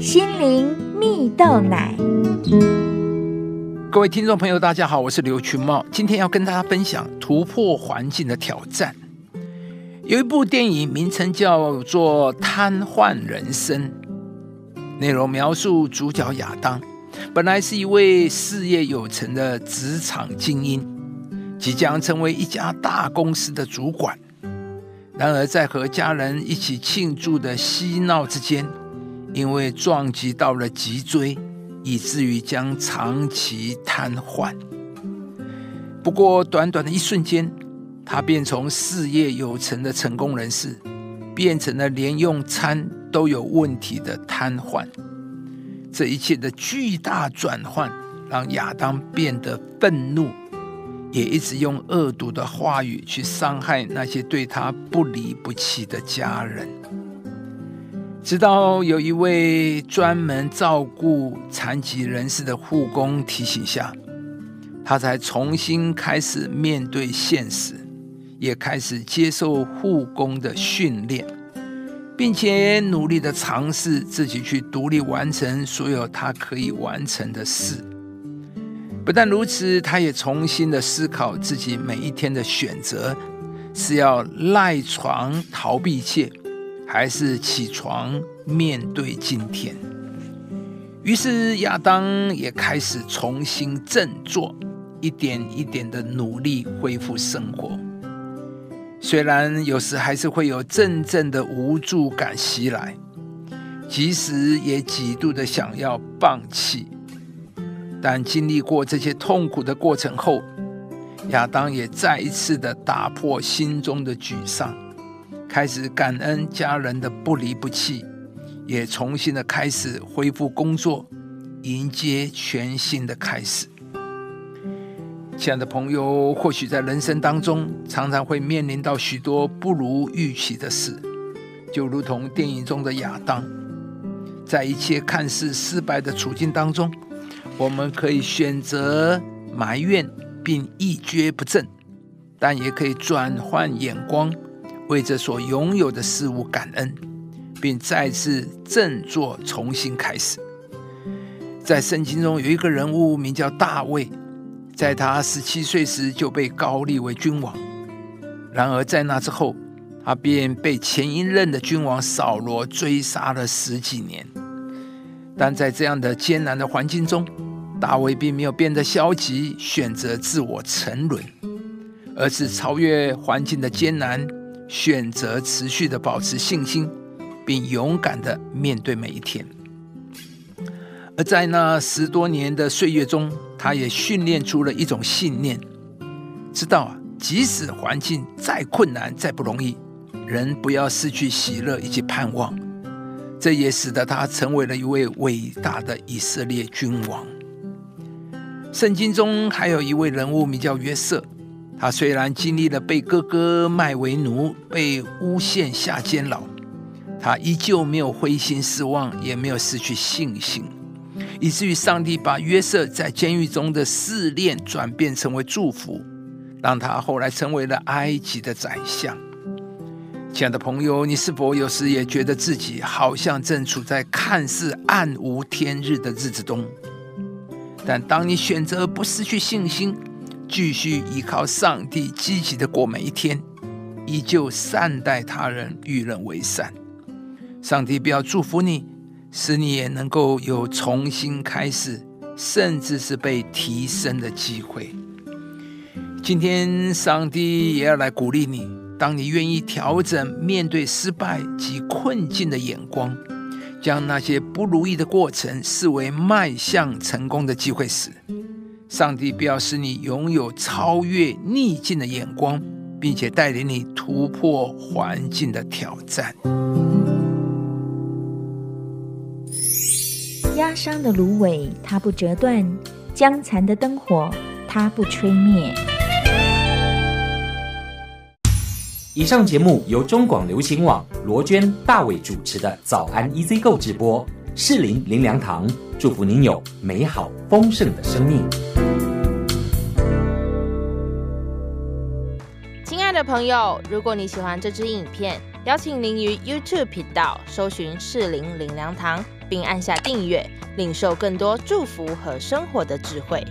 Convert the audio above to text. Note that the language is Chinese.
心灵蜜豆奶。各位听众朋友，大家好，我是刘群茂，今天要跟大家分享突破环境的挑战。有一部电影名称叫做《瘫痪人生》，内容描述主角亚当本来是一位事业有成的职场精英，即将成为一家大公司的主管。然而，在和家人一起庆祝的嬉闹之间，因为撞击到了脊椎，以至于将长期瘫痪。不过，短短的一瞬间，他便从事业有成的成功人士，变成了连用餐都有问题的瘫痪。这一切的巨大转换，让亚当变得愤怒。也一直用恶毒的话语去伤害那些对他不离不弃的家人，直到有一位专门照顾残疾人士的护工提醒下，他才重新开始面对现实，也开始接受护工的训练，并且努力的尝试自己去独立完成所有他可以完成的事。不但如此，他也重新的思考自己每一天的选择：是要赖床逃避一切，还是起床面对今天？于是亚当也开始重新振作，一点一点的努力恢复生活。虽然有时还是会有阵阵的无助感袭来，即使也几度的想要放弃。但经历过这些痛苦的过程后，亚当也再一次的打破心中的沮丧，开始感恩家人的不离不弃，也重新的开始恢复工作，迎接全新的开始。亲爱的朋友，或许在人生当中，常常会面临到许多不如预期的事，就如同电影中的亚当，在一切看似失败的处境当中。我们可以选择埋怨并一蹶不振，但也可以转换眼光，为这所拥有的事物感恩，并再次振作，重新开始。在圣经中有一个人物名叫大卫，在他十七岁时就被高立为君王。然而在那之后，他便被前一任的君王扫罗追杀了十几年。但在这样的艰难的环境中，大卫并没有变得消极，选择自我沉沦，而是超越环境的艰难，选择持续的保持信心，并勇敢的面对每一天。而在那十多年的岁月中，他也训练出了一种信念，知道啊，即使环境再困难、再不容易，人不要失去喜乐以及盼望。这也使得他成为了一位伟大的以色列君王。圣经中还有一位人物名叫约瑟，他虽然经历了被哥哥卖为奴、被诬陷下监牢，他依旧没有灰心失望，也没有失去信心，以至于上帝把约瑟在监狱中的试炼转变成为祝福，让他后来成为了埃及的宰相。亲爱的朋友，你是否有时也觉得自己好像正处在看似暗无天日的日子中？但当你选择不失去信心，继续依靠上帝，积极的过每一天，依旧善待他人，与人为善，上帝必要祝福你，使你也能够有重新开始，甚至是被提升的机会。今天，上帝也要来鼓励你，当你愿意调整面对失败及困境的眼光。将那些不如意的过程视为迈向成功的机会时，上帝必要使你拥有超越逆境的眼光，并且带领你突破环境的挑战。压伤的芦苇，它不折断；将残的灯火，它不吹灭。以上节目由中广流行网罗娟、大伟主持的《早安 EZ 购》直播，士林林良堂祝福您有美好丰盛的生命。亲爱的朋友，如果你喜欢这支影片，邀请您于 YouTube 频道搜寻“士林灵粮堂”，并按下订阅，领受更多祝福和生活的智慧。